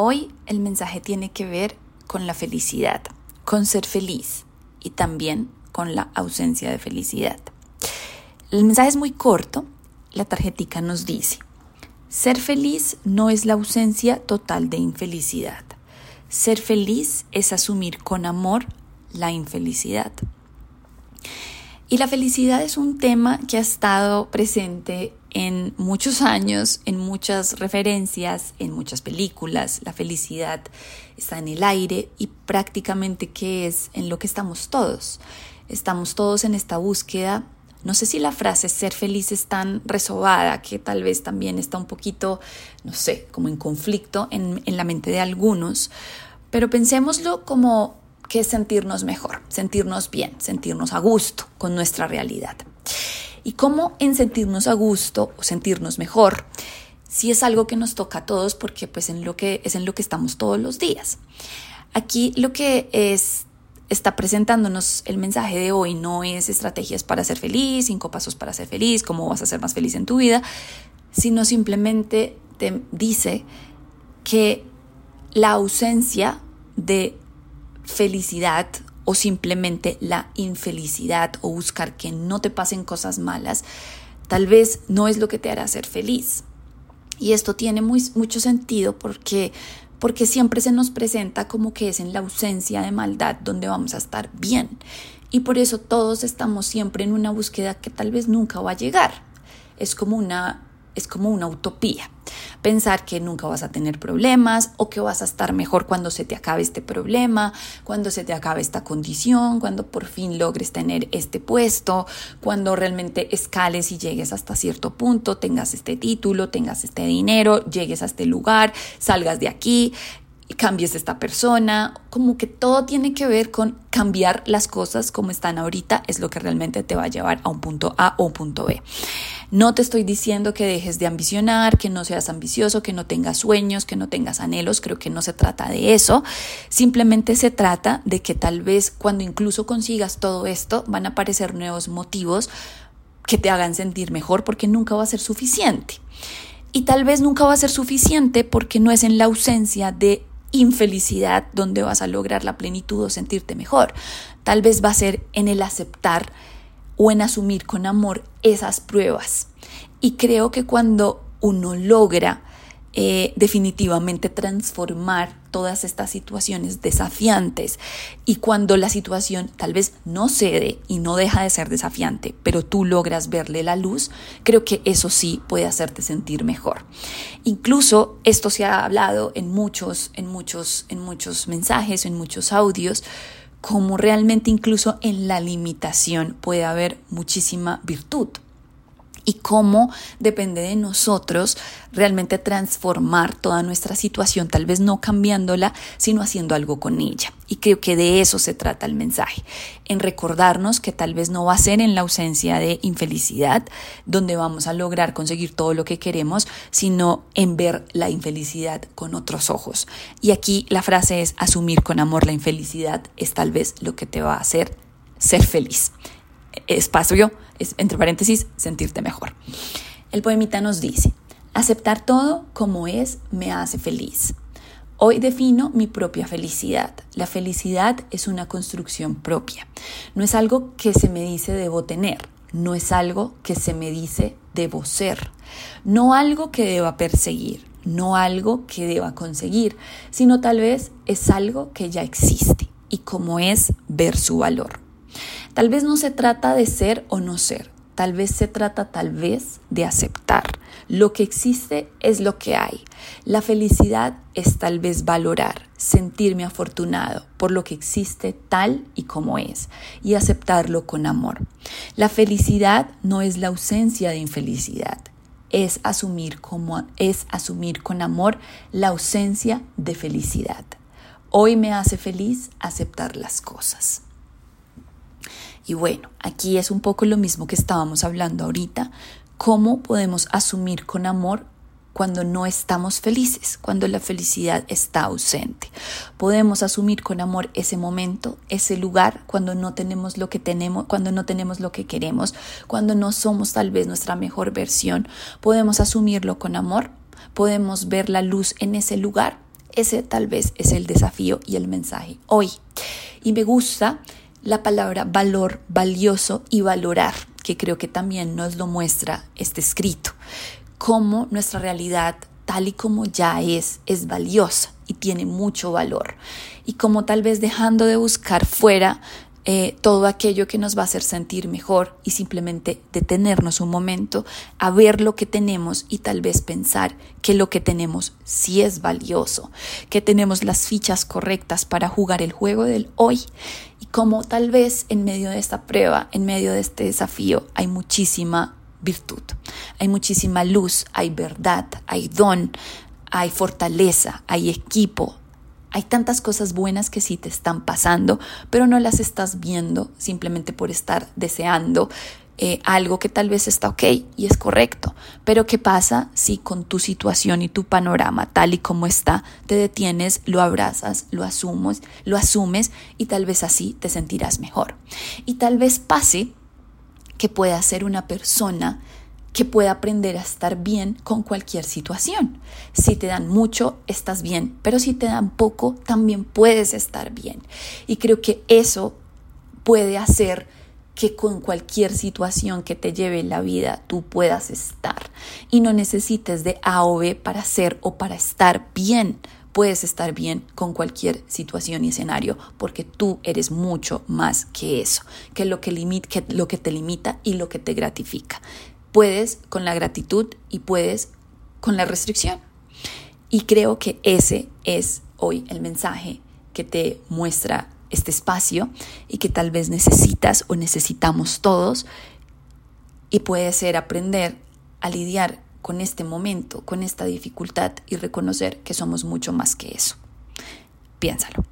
Hoy el mensaje tiene que ver con la felicidad, con ser feliz y también con la ausencia de felicidad. El mensaje es muy corto. La tarjetica nos dice, ser feliz no es la ausencia total de infelicidad. Ser feliz es asumir con amor la infelicidad. Y la felicidad es un tema que ha estado presente en muchos años, en muchas referencias, en muchas películas. La felicidad está en el aire y prácticamente que es en lo que estamos todos. Estamos todos en esta búsqueda. No sé si la frase ser feliz es tan resobada que tal vez también está un poquito, no sé, como en conflicto en, en la mente de algunos, pero pensémoslo como que es sentirnos mejor, sentirnos bien, sentirnos a gusto con nuestra realidad. Y cómo en sentirnos a gusto o sentirnos mejor, si es algo que nos toca a todos porque pues en lo que es en lo que estamos todos los días. Aquí lo que es está presentándonos el mensaje de hoy no es estrategias para ser feliz, cinco pasos para ser feliz, cómo vas a ser más feliz en tu vida, sino simplemente te dice que la ausencia de felicidad o simplemente la infelicidad o buscar que no te pasen cosas malas, tal vez no es lo que te hará ser feliz. Y esto tiene muy, mucho sentido porque, porque siempre se nos presenta como que es en la ausencia de maldad donde vamos a estar bien. Y por eso todos estamos siempre en una búsqueda que tal vez nunca va a llegar. Es como una es como una utopía. Pensar que nunca vas a tener problemas o que vas a estar mejor cuando se te acabe este problema, cuando se te acabe esta condición, cuando por fin logres tener este puesto, cuando realmente escales y llegues hasta cierto punto, tengas este título, tengas este dinero, llegues a este lugar, salgas de aquí, cambies esta persona, como que todo tiene que ver con cambiar las cosas como están ahorita, es lo que realmente te va a llevar a un punto A o un punto B. No te estoy diciendo que dejes de ambicionar, que no seas ambicioso, que no tengas sueños, que no tengas anhelos, creo que no se trata de eso, simplemente se trata de que tal vez cuando incluso consigas todo esto van a aparecer nuevos motivos que te hagan sentir mejor porque nunca va a ser suficiente. Y tal vez nunca va a ser suficiente porque no es en la ausencia de infelicidad donde vas a lograr la plenitud o sentirte mejor. Tal vez va a ser en el aceptar o en asumir con amor esas pruebas. Y creo que cuando uno logra eh, definitivamente transformar todas estas situaciones desafiantes y cuando la situación tal vez no cede y no deja de ser desafiante, pero tú logras verle la luz, creo que eso sí puede hacerte sentir mejor. Incluso esto se ha hablado en muchos, en muchos, en muchos mensajes, en muchos audios, como realmente incluso en la limitación puede haber muchísima virtud y cómo depende de nosotros realmente transformar toda nuestra situación, tal vez no cambiándola, sino haciendo algo con ella. Y creo que de eso se trata el mensaje, en recordarnos que tal vez no va a ser en la ausencia de infelicidad donde vamos a lograr conseguir todo lo que queremos, sino en ver la infelicidad con otros ojos. Y aquí la frase es asumir con amor la infelicidad es tal vez lo que te va a hacer ser feliz espacio, entre paréntesis, sentirte mejor. El poemita nos dice, aceptar todo como es me hace feliz. Hoy defino mi propia felicidad. La felicidad es una construcción propia. No es algo que se me dice debo tener, no es algo que se me dice debo ser, no algo que deba perseguir, no algo que deba conseguir, sino tal vez es algo que ya existe y como es ver su valor. Tal vez no se trata de ser o no ser, tal vez se trata tal vez de aceptar. Lo que existe es lo que hay. La felicidad es tal vez valorar, sentirme afortunado por lo que existe tal y como es y aceptarlo con amor. La felicidad no es la ausencia de infelicidad, es asumir, como, es asumir con amor la ausencia de felicidad. Hoy me hace feliz aceptar las cosas. Y bueno, aquí es un poco lo mismo que estábamos hablando ahorita, cómo podemos asumir con amor cuando no estamos felices, cuando la felicidad está ausente. Podemos asumir con amor ese momento, ese lugar, cuando no tenemos lo que tenemos, cuando no tenemos lo que queremos, cuando no somos tal vez nuestra mejor versión. Podemos asumirlo con amor, podemos ver la luz en ese lugar Ese tal vez es el desafío y el mensaje hoy. Y me gusta la palabra valor, valioso y valorar, que creo que también nos lo muestra este escrito. Cómo nuestra realidad tal y como ya es, es valiosa y tiene mucho valor. Y como tal vez dejando de buscar fuera eh, todo aquello que nos va a hacer sentir mejor y simplemente detenernos un momento a ver lo que tenemos y tal vez pensar que lo que tenemos sí es valioso, que tenemos las fichas correctas para jugar el juego del hoy. Y como tal vez en medio de esta prueba, en medio de este desafío, hay muchísima virtud, hay muchísima luz, hay verdad, hay don, hay fortaleza, hay equipo, hay tantas cosas buenas que sí te están pasando, pero no las estás viendo simplemente por estar deseando eh, algo que tal vez está ok y es correcto. Pero ¿qué pasa si con tu situación y tu panorama tal y como está, te detienes, lo abrazas, lo asumes, lo asumes y tal vez así te sentirás mejor? Y tal vez pase que pueda ser una persona que pueda aprender a estar bien con cualquier situación. Si te dan mucho, estás bien, pero si te dan poco, también puedes estar bien. Y creo que eso puede hacer que con cualquier situación que te lleve la vida tú puedas estar y no necesites de A o B para ser o para estar bien. Puedes estar bien con cualquier situación y escenario porque tú eres mucho más que eso, que lo que, que lo que te limita y lo que te gratifica. Puedes con la gratitud y puedes con la restricción. Y creo que ese es hoy el mensaje que te muestra este espacio y que tal vez necesitas o necesitamos todos y puede ser aprender a lidiar con este momento, con esta dificultad y reconocer que somos mucho más que eso. Piénsalo.